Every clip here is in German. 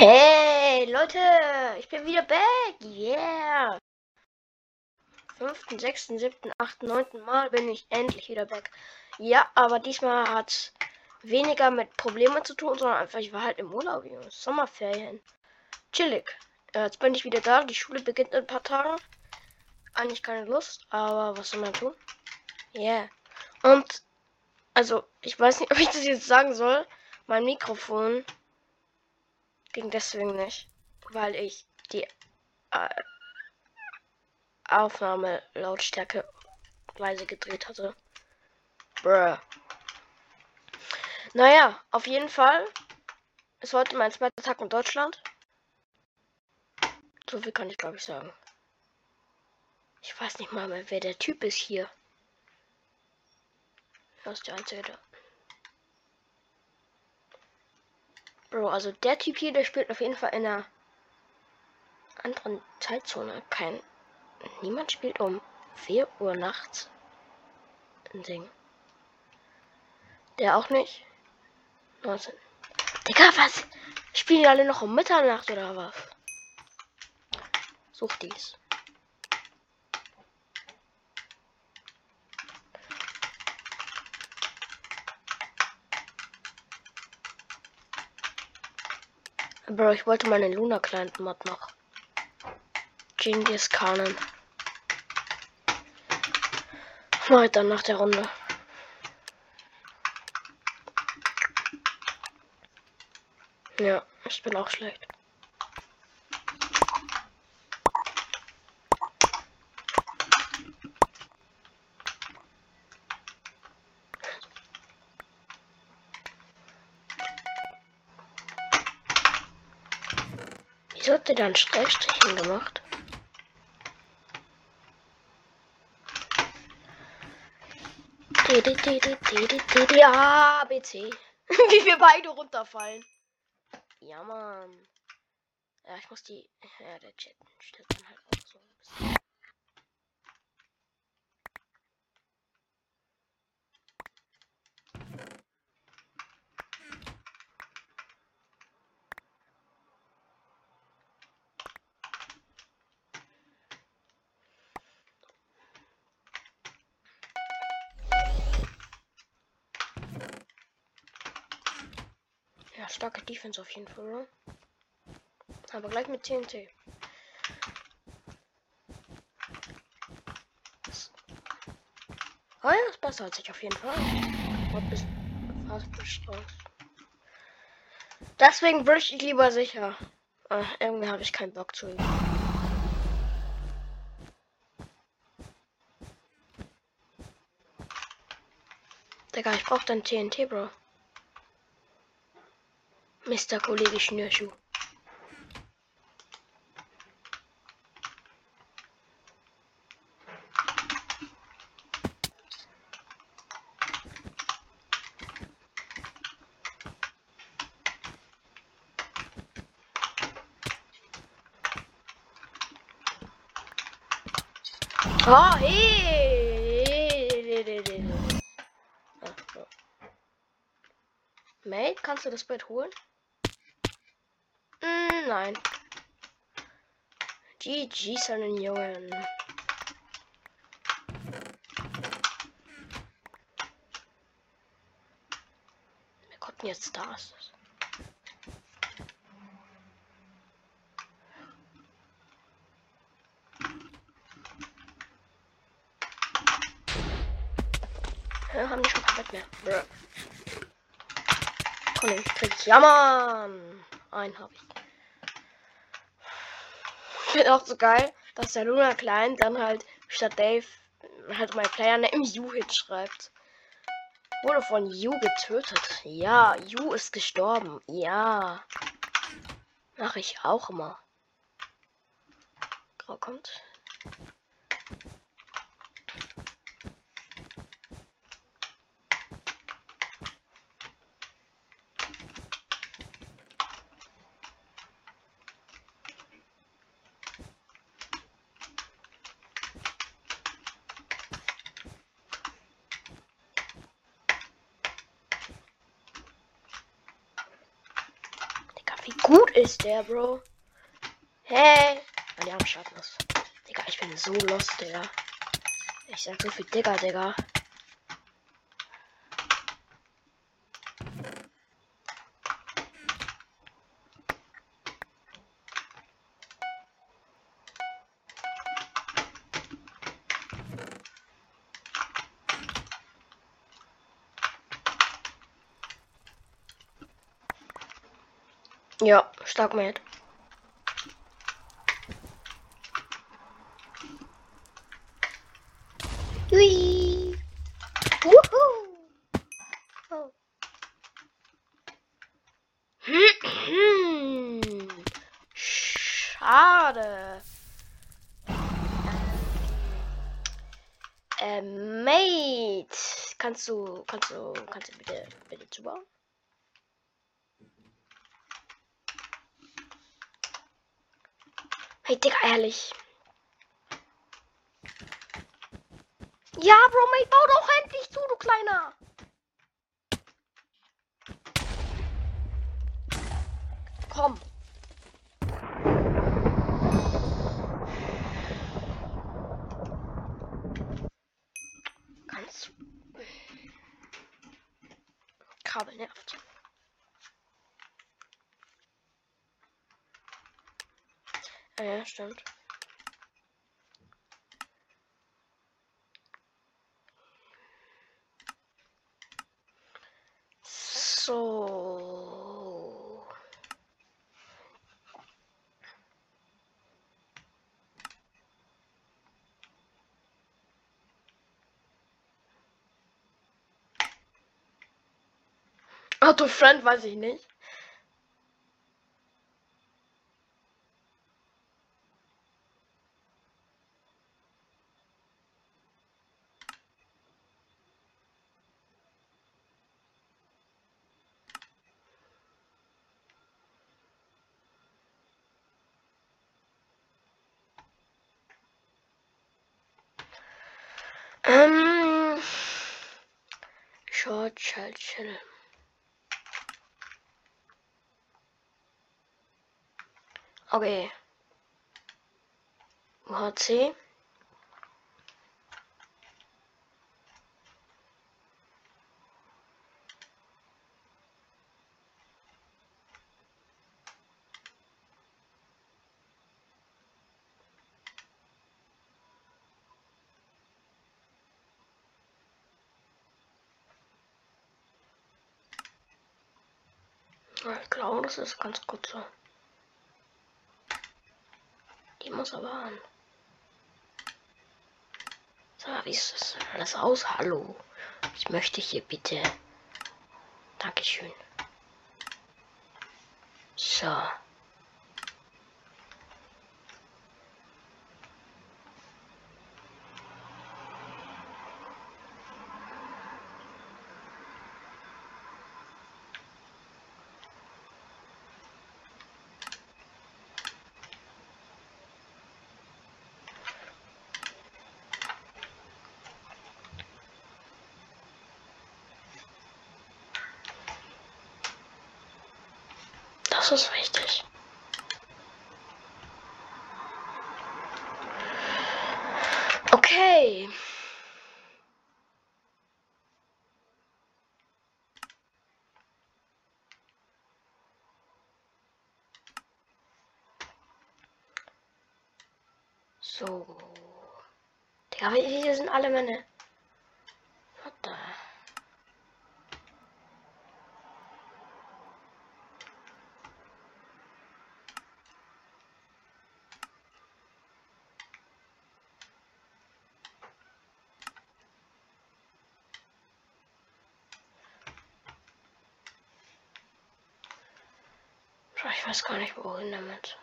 Hey, Leute, ich bin wieder back. Yeah. Fünften, sechsten, siebten, achten, neunten Mal bin ich endlich wieder back. Ja, aber diesmal hat weniger mit Problemen zu tun, sondern einfach, ich war halt im Urlaub, Jungs. Sommerferien. Chillig. Äh, jetzt bin ich wieder da. Die Schule beginnt in ein paar Tagen. Eigentlich keine Lust, aber was soll man tun? Yeah. Und, also, ich weiß nicht, ob ich das jetzt sagen soll. Mein Mikrofon ging deswegen nicht, weil ich die äh, Aufnahme Lautstärke leise gedreht hatte. Bruh. Naja, auf jeden Fall ist heute mein zweiter Tag in Deutschland. So viel kann ich glaube ich sagen. Ich weiß nicht mal mehr, wer der Typ ist hier. Er ist der einzige. Bro, also der Typ hier, der spielt auf jeden Fall in einer anderen Zeitzone. Kein. Niemand spielt um 4 Uhr nachts ein Ding. Der auch nicht. 19. Digga, was? Spielen die alle noch um Mitternacht oder was? Such dies. Bro, ich wollte meine Luna Client Mod noch. Genghis Khanen. Weiter nach der Runde. Ja, ich bin auch schlecht. Wieso hat der dann Streckstrichen gemacht? D, D, D, D, D, D, D, D, A, B, C. Wie wir beide runterfallen. Ja, Mann. Ja, ich muss die. Ja, der Chat Ja, starke Defense auf jeden Fall, oder? Aber gleich mit TNT. Oh ja, ist besser als ich auf jeden Fall. Fast. Deswegen bridge ich lieber sicher. Äh, irgendwie habe ich keinen Bock zu. Digga, ich brauch dann TNT, Bro. Mr. Kollege Schnürschuh. Oh, hey. Mate, kannst du das Bett holen? Mm, nein. GG, seinen Jungen. Wir gucken jetzt Stars. Ja, haben die schon kein mehr. Komm, ich krieg ja, Mann. Einen habe ich. Finde auch so geil, dass der Luna Klein dann halt statt Dave halt mein Player im You-Hit schreibt. Wurde von You getötet. Ja, You ist gestorben. Ja. Mache ich auch immer. Grau kommt. Gut ist der, Bro? Hey! Ah, die haben Schattens. Digga, ich bin so lost, Digga. Ich sag so viel Digga, Digga. Ja, stark mit. Hui. Oh. Schade. Äh, Mate. Kannst du, kannst du, kannst du bitte, bitte zubauen? Hey, Digga, ehrlich. Ja, Bro, mate, bau doch endlich zu, du Kleiner. Komm. Du... Kabel nervt. Ah ja, stimmt. So. Auto Friend weiß ich nicht. Um, short shell shell. Okay. UHC. Das ist ganz gut so. Die muss aber an. So, wie ist das alles aus? Hallo. Ich möchte hier bitte. Dankeschön. So. Das ist wichtig. Okay. So. Digga, hier sind alle meine. Weiß gar nicht, wohin damit.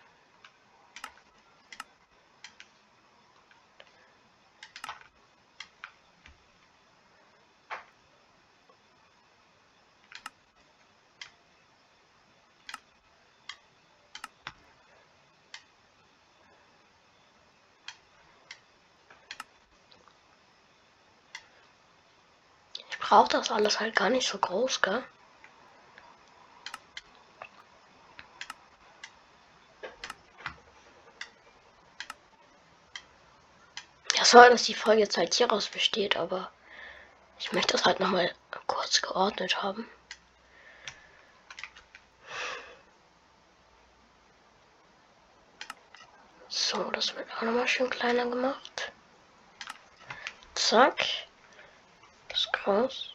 Ich brauche das alles halt gar nicht so groß, gell? Soll, dass die Folge jetzt halt hieraus besteht, aber ich möchte das halt nochmal kurz geordnet haben. So, das wird auch nochmal schön kleiner gemacht. Zack. Das Kraus.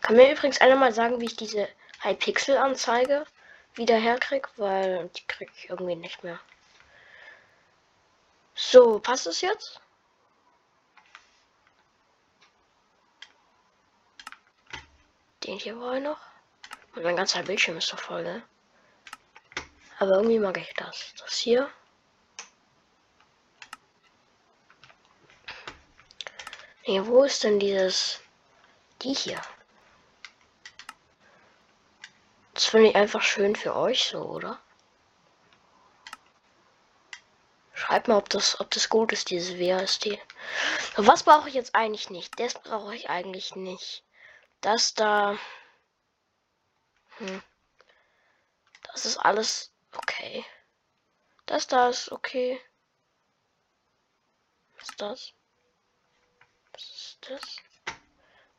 Kann mir übrigens einer mal sagen, wie ich diese High-Pixel-Anzeige wieder herkriege, weil die kriege ich irgendwie nicht mehr. So, passt es jetzt? Den hier war noch. Und mein ganzer Bildschirm ist doch voll, ne? Aber irgendwie mag ich das. Das hier. Nee, wo ist denn dieses... Die hier? Das finde ich einfach schön für euch so, oder? Schreibt mal, ob das, ob das gut ist, dieses WASD. Was brauche ich jetzt eigentlich nicht? Das brauche ich eigentlich nicht. Das da. Hm. Das ist alles okay. Das da ist okay. Was ist das? Was ist das?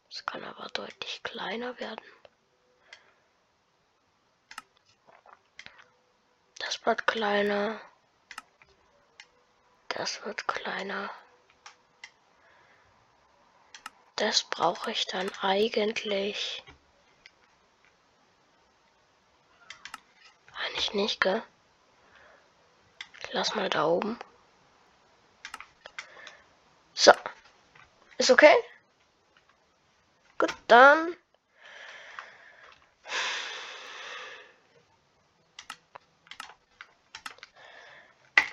Das kann aber deutlich kleiner werden. Das wird kleiner. Das wird kleiner. Das brauche ich dann eigentlich. Eigentlich nicht, gell? Lass mal da oben. So. Ist okay? Gut, dann.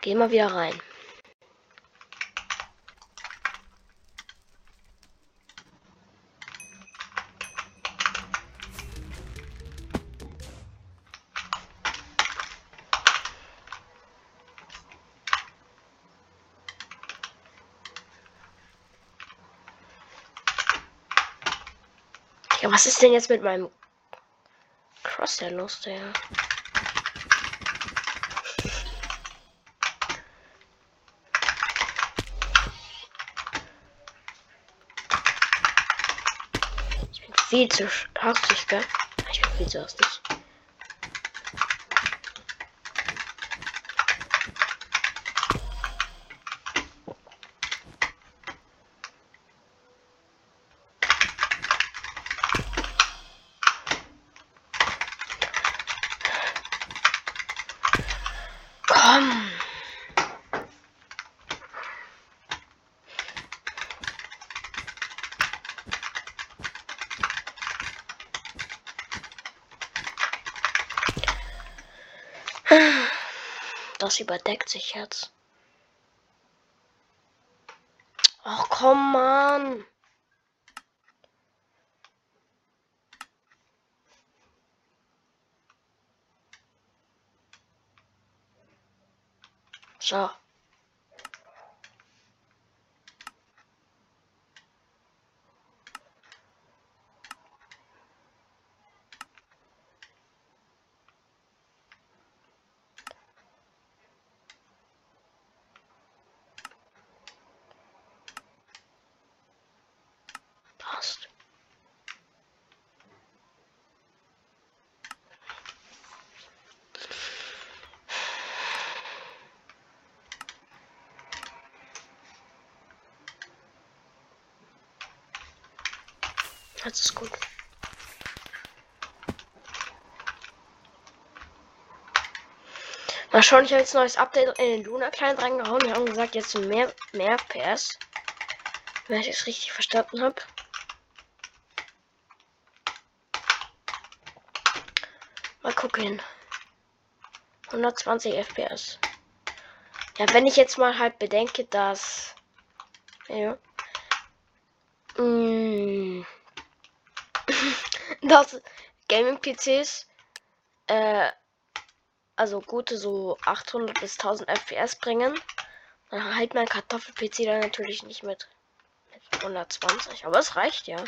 Gehen wir wieder rein. Ja, was ist denn jetzt mit meinem Crosshair los, der? Ich bin viel zu gell? Ich bin viel zu hastig. Komm. Das überdeckt sich jetzt. Ach komm, Mann. So. Passt. Das ist gut. Mal schauen, ich habe jetzt ein neues Update in den Luna Client reingehauen. Die haben gesagt, jetzt mehr, mehr FPS. Wenn ich es richtig verstanden habe. Mal gucken. 120 FPS. Ja, wenn ich jetzt mal halt bedenke, dass. Ja. Mm, dass Gaming-PCs äh, also gute so 800 bis 1000 FPS bringen, dann halt mein Kartoffel-PC dann natürlich nicht mit, mit 120. Aber es reicht ja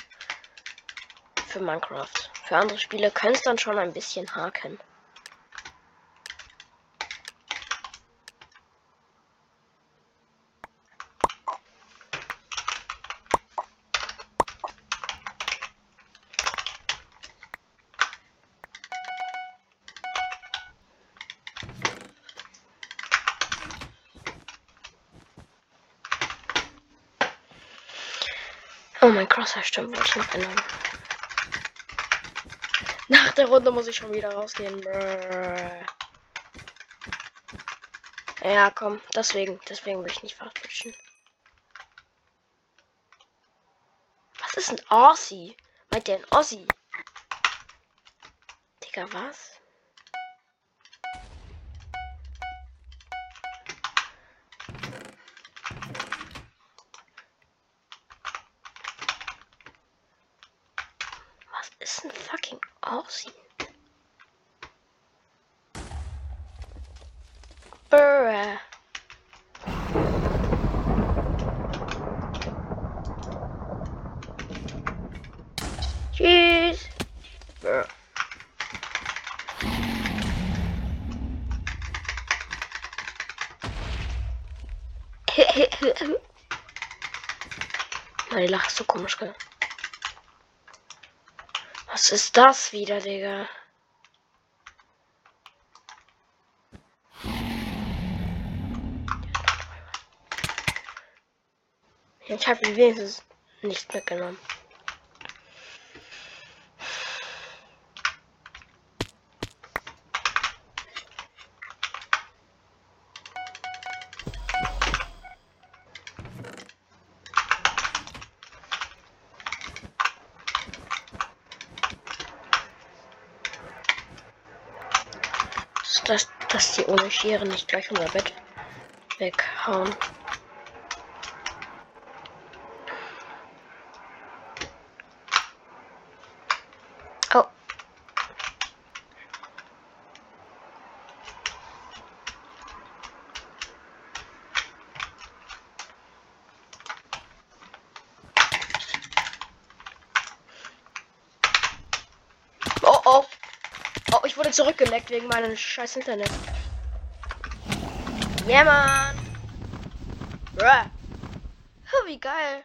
für Minecraft. Für andere Spiele können es dann schon ein bisschen haken. Oh, mein Crosshair noch ändern. Nach der Runde muss ich schon wieder rausgehen. Brrr. Ja, komm, deswegen, deswegen will ich nicht fastwischen. Was ist ein Aussie? Meint der ein Ossi? Digga? Was fucking Aussie? Bruh. Tschüss. Bruh. Meine Lache ist so komisch, gell? Was ist das wieder, Digga? Ich habe wenigstens nicht mitgenommen. Dass, dass die ohne Schere nicht gleich unser Bett weghauen. Oh. Oh oh. Oh, zurückgeleckt wegen meinem scheiß Internet. Ja, yeah, Mann. Bruh. Oh, wie geil.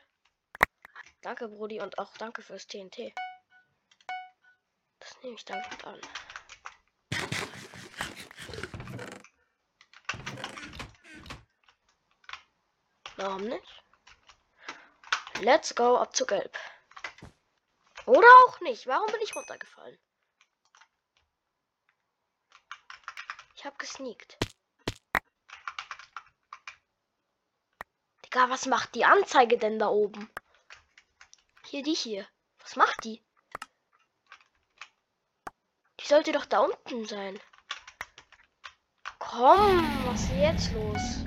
Danke, Brudi, und auch danke fürs TNT. Das nehme ich dankend an. Warum nicht? Let's go ab zu Gelb. Oder auch nicht. Warum bin ich runtergefallen? Ich hab gesneakt. Digga, was macht die Anzeige denn da oben? Hier, die hier. Was macht die? Die sollte doch da unten sein. Komm, was ist jetzt los?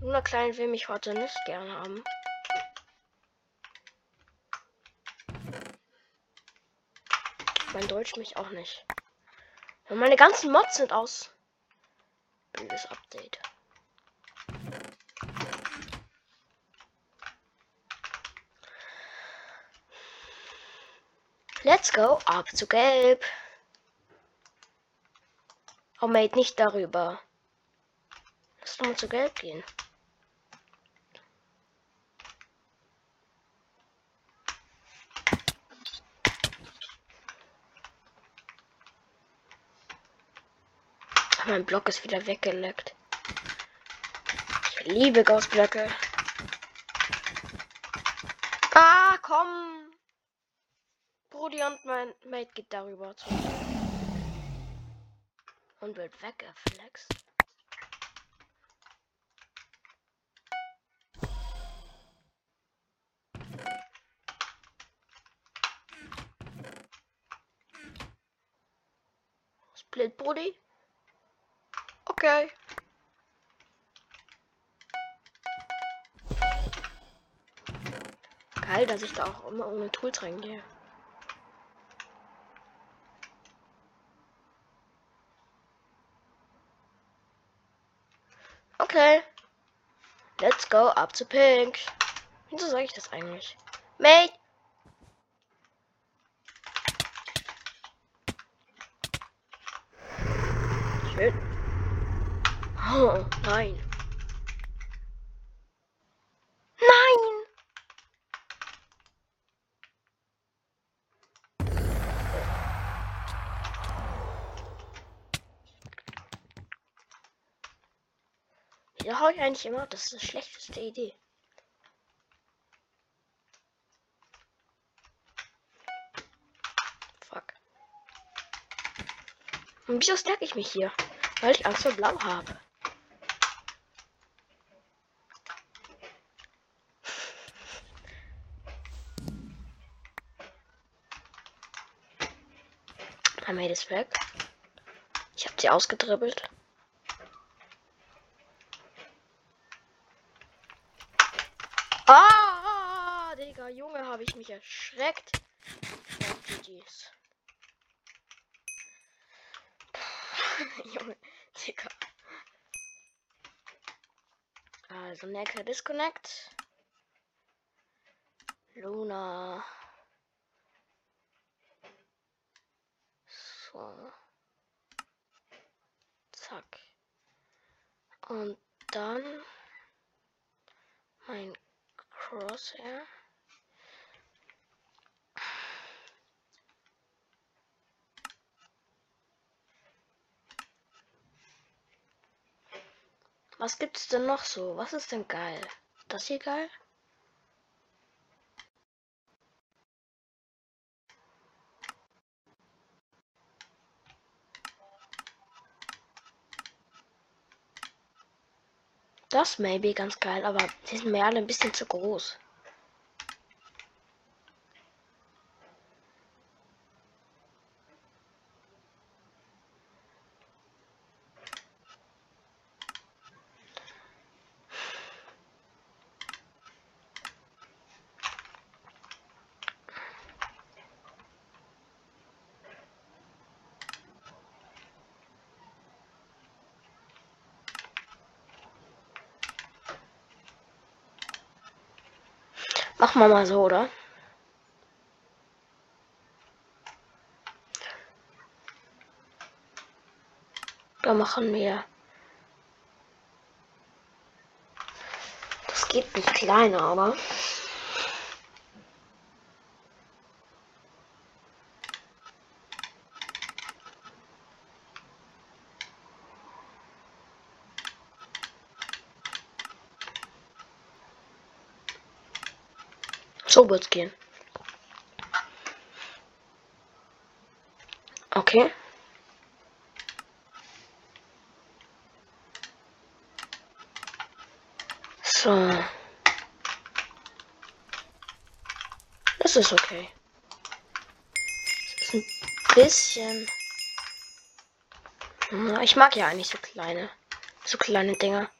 Luna Klein will mich heute nicht gern haben. Mein Deutsch mich auch nicht. Und meine ganzen Mods sind aus. Blödes Update. Let's go ab zu Gelb. Oh, Mate, nicht darüber. Lass doch mal zu Gelb gehen. Mein Block ist wieder weggeleckt. Ich liebe Gaussblöcke. Ah, komm. Brudi und mein Mate geht darüber zu. Und wird weggeflext. Split Brudi. Okay. Geil, dass ich da auch immer ohne Tools reingehe. Okay. Let's go up zu Pink. Wieso sage ich das eigentlich? Mate! Schön. Oh, nein. Nein! Wieso hau ich eigentlich immer? Das ist die schlechteste Idee. Fuck. Und wieso stärke ich mich hier? Weil ich Angst vor Blau habe. I made it weg. Ich habe sie ausgedribbelt. Ah, Digga, Junge, habe ich mich erschreckt. GG's. Junge, Digga. Also, Necke Disconnect. Luna. So. Zack. Und dann mein Crosshair. Was gibt's denn noch so? Was ist denn geil? Das hier geil? Das maybe ganz geil, aber die sind mir alle ein bisschen zu groß. Machen wir mal so, oder? Da machen wir. Das geht nicht kleiner, aber. So wird's gehen. Okay. So. Das ist okay. Das ist ein bisschen. Ich mag ja eigentlich so kleine. So kleine Dinger.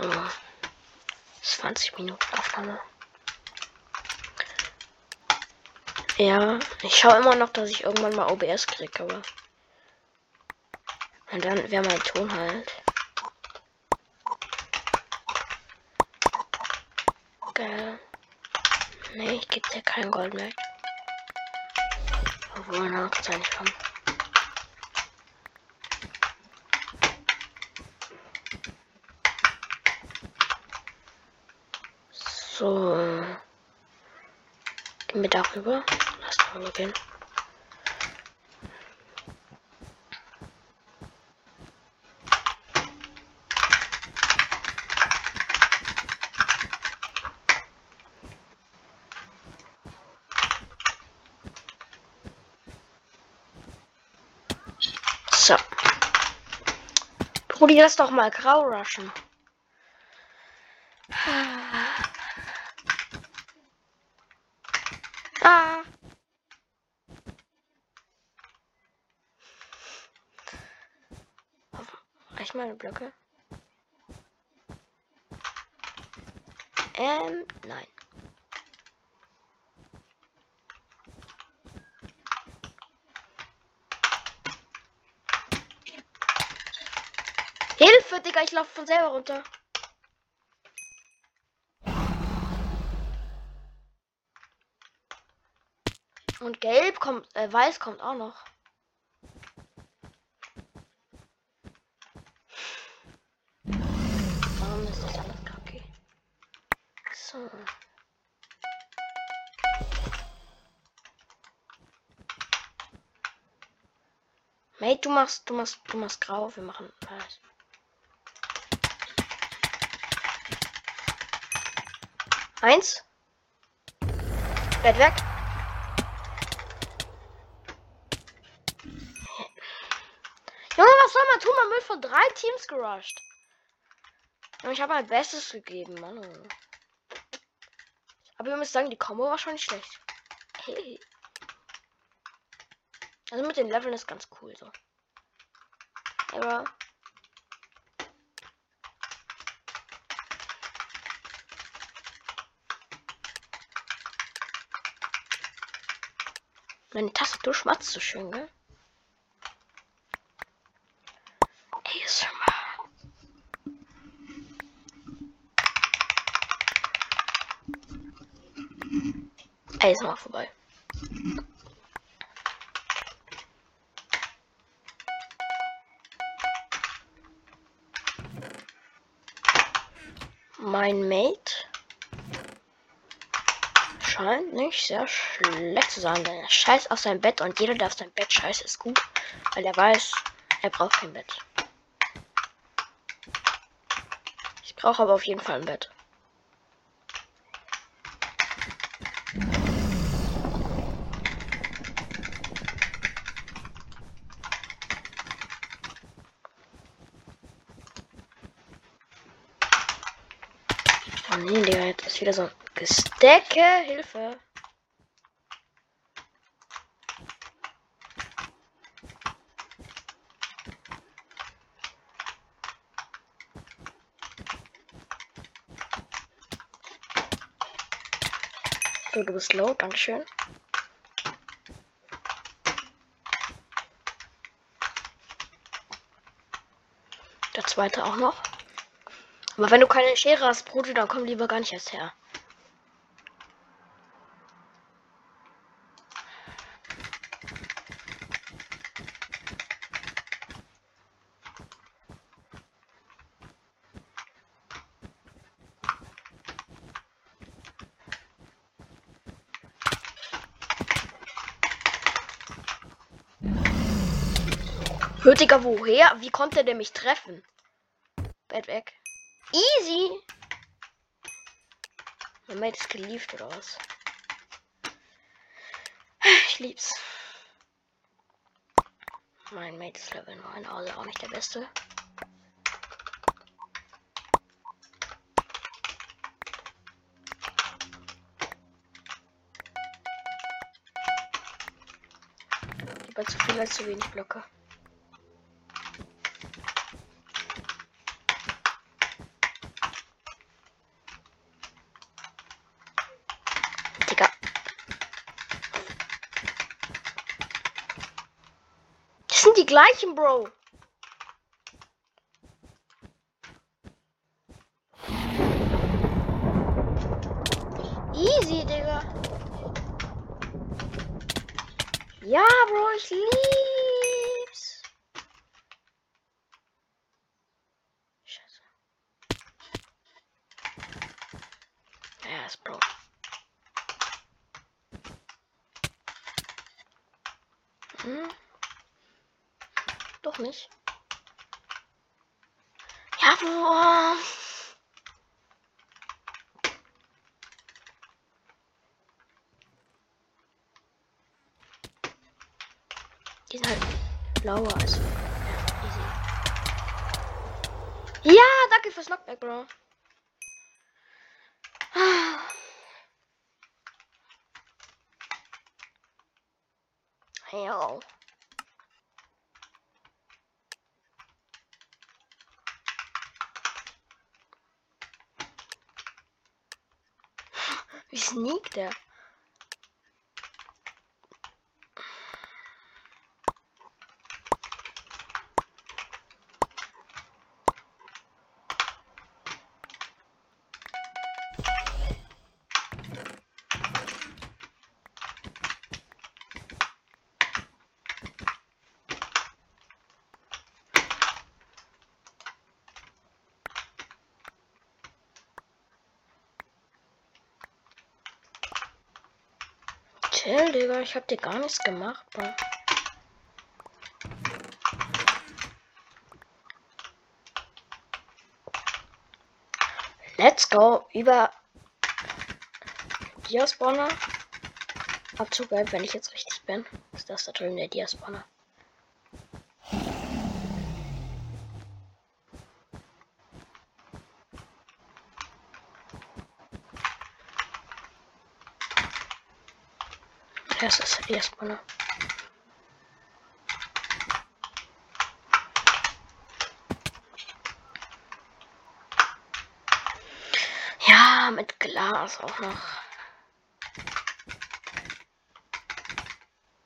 Oh. 20 Minuten Aufnahme. Ja, ich schaue immer noch, dass ich irgendwann mal OBS kriege, aber. Und dann wäre mein Ton halt. Geil. Nee, ich gebe dir kein Gold mehr. Obwohl, na, kann sein schon. So. Gehen wir darüber. Lass darüber gehen. So. Brudi, lass doch mal grau rushen. Meine Blöcke? Ähm, nein. Hilfe, Digga, ich laufe von selber runter. Und gelb kommt, äh, weiß kommt auch noch. Machst, du machst, du machst grau, wir machen weiß. Eins. Bett weg. Junge, was soll man tun? Man wird von drei Teams gerusht. Und ich habe mein Bestes gegeben, Mann. Aber wir müssen sagen, die Combo war schon nicht schlecht. Hey. Also mit den Leveln ist ganz cool so. Aber Meine Tastatur schmatzt so schön, gell? ASMR. ASMR vorbei. Mein Mate scheint nicht sehr schlecht zu sein, denn er scheißt auf sein Bett und jeder, der auf sein Bett scheißt, ist gut, weil er weiß, er braucht kein Bett. Ich brauche aber auf jeden Fall ein Bett. Oh nee, Digga, jetzt ist wieder so Gestecke. Hilfe. So, du bist low, Dankeschön. Der zweite auch noch. Aber wenn du keine Schere hast, Brote, dann komm lieber gar nicht erst her. Hör, woher? Wie konnte der mich treffen? Bett weg. Easy. Mein Mate ist geliebt oder? Ich lieb's. Mein Mate ist Level 9, also auch nicht der beste. Zu viel als zu wenig Blöcke. Gleichen, Bro. Easy, Digga. Ja, Bro, ich lieb's. Scheiße. Ist Bro. Hm doch nicht. Ja, boah. Die sind halt blauer als. Ja. Ja, danke fürs Knockback, Bro. Oh. Wie Chill, Digga. Ich hab dir gar nichts gemacht, Bro. Let's go. Über Diaspawner. Abzug, wenn ich jetzt richtig bin. Ist das da drüben der Diaspawner? Das ist der Diaspawner. Ja, mit Glas auch noch.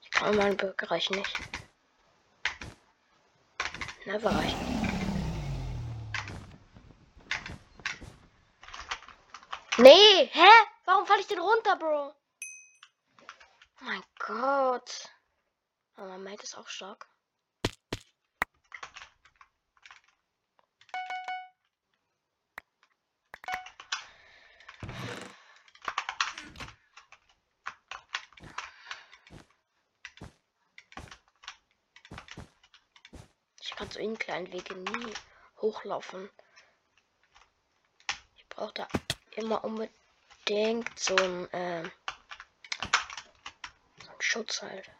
Ich kann meinen Bürger reichen nicht. Never reichen. Nee, hä? Warum falle ich denn runter, Bro? Gott. Aber mein Mate ist auch stark. Ich kann so in kleinen Wege nie hochlaufen. Ich brauche da immer unbedingt so ein, äh, Schutz halt.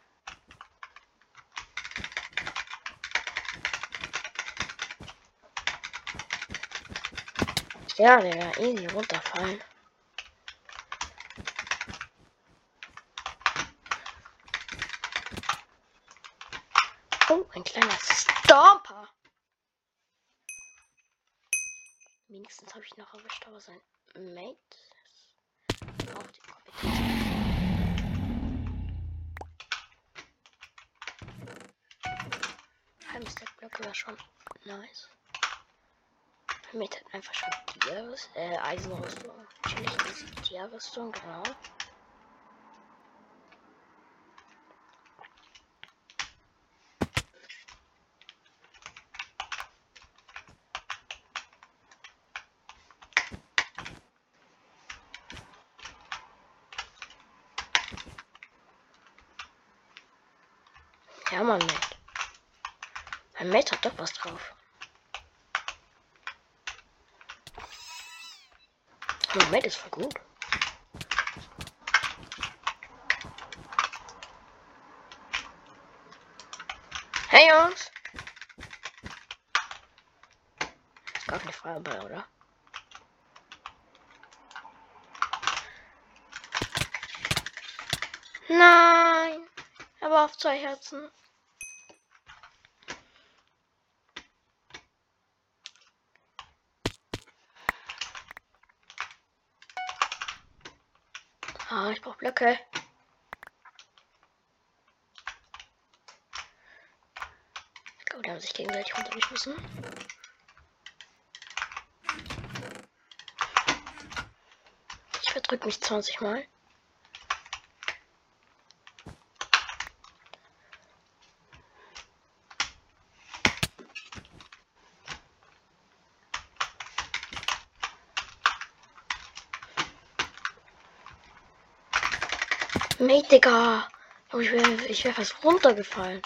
Ja, der da easy runterfallen. Oh, ein kleiner Stomper. Wenigstens habe ich noch erwischt, aber sein Mate wäre schon nice. Mit hat einfach schon Tierrüstung, äh, Eisenrüstung. Natürlich Tierrüstung, genau. Ja, Mann, Mate. Mein Mate hat doch was drauf. Mein Mate ist voll gut. Hey Jungs! Ist gar keine Frage bei, oder? Nein! Aber auf zwei Herzen. Ah, ich brauche Blöcke. Ich glaube, die haben sich gegenseitig runtergeschmissen. Ich verdrück mich 20 Mal. Mate, Digga. Oh, ich wäre ich wär fast runtergefallen.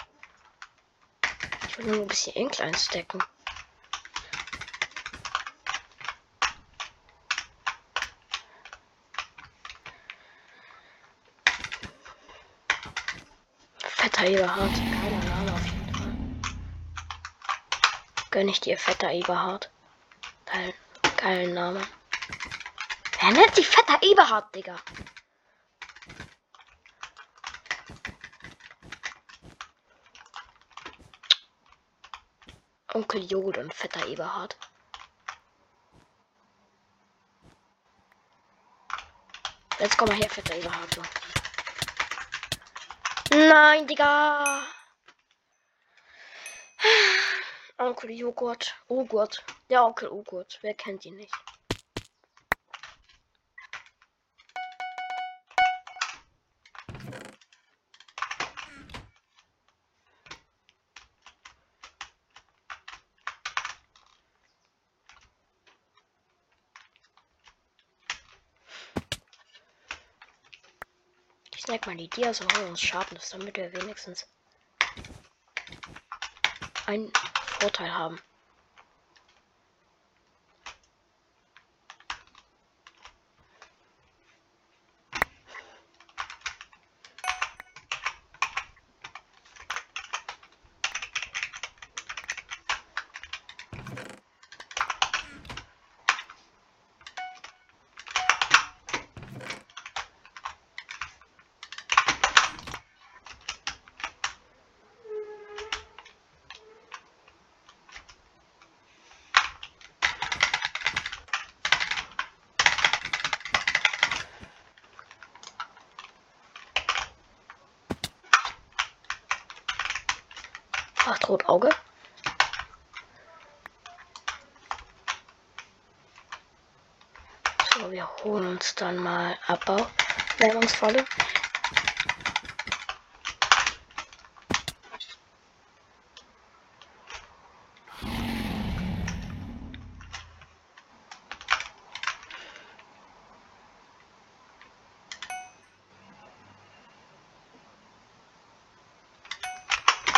Ich wollte nur ein bisschen Ink einstecken. Fetter Eberhard. Geiler Name auf jeden Fall. Gönn ich dir, fetter Eberhard. Geil, geilen Name. Wer nennt sich fetter Eberhard, Digga? Onkel Jod und fetter Eberhard. Jetzt komm mal her, fetter Eberhard. So. Nein, Digga. Onkel Joghurt. Joghurt. Der Onkel Joghurt. Wer kennt ihn nicht? Ich snack mal die Dias und hol uns Sharpness, damit wir wenigstens einen Vorteil haben. Werbungsvolle.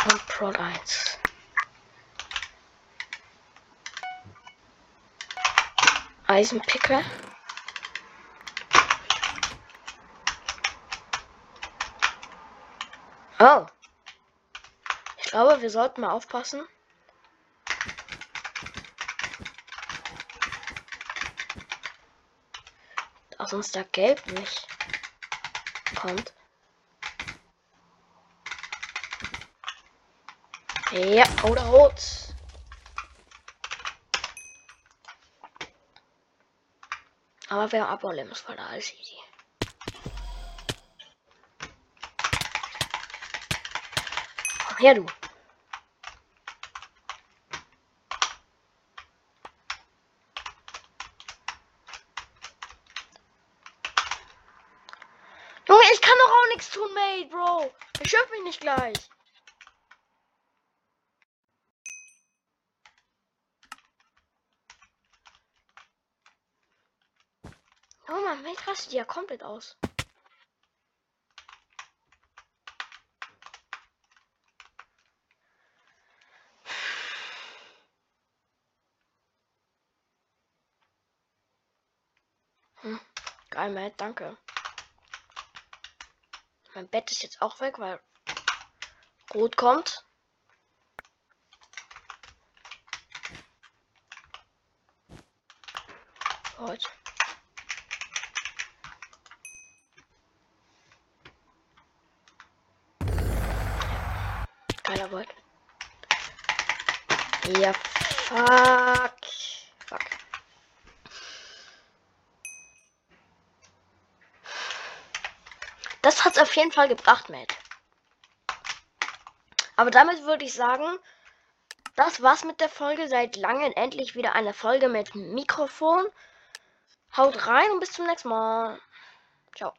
Und Prod 1. Eisenpicker. Oh. Ich glaube, wir sollten mal aufpassen. Dass uns da Gelb nicht kommt. Ja, oder rot. Aber wir haben Abbaulebenungsfall, alles easy. Komm her, du. Junge, ich kann doch auch nichts tun, Mate, Bro. Beschöpf mich nicht gleich. Oh Mann, Mate rastet ja komplett aus. Geil, Matt, danke. Mein Bett ist jetzt auch weg, weil Rot kommt. Heute. Geiler Volt. Ja. Fuck. Das hat's auf jeden Fall gebracht, Matt. Aber damit würde ich sagen, das war's mit der Folge. Seit langem endlich wieder eine Folge mit Mikrofon. Haut rein und bis zum nächsten Mal. Ciao.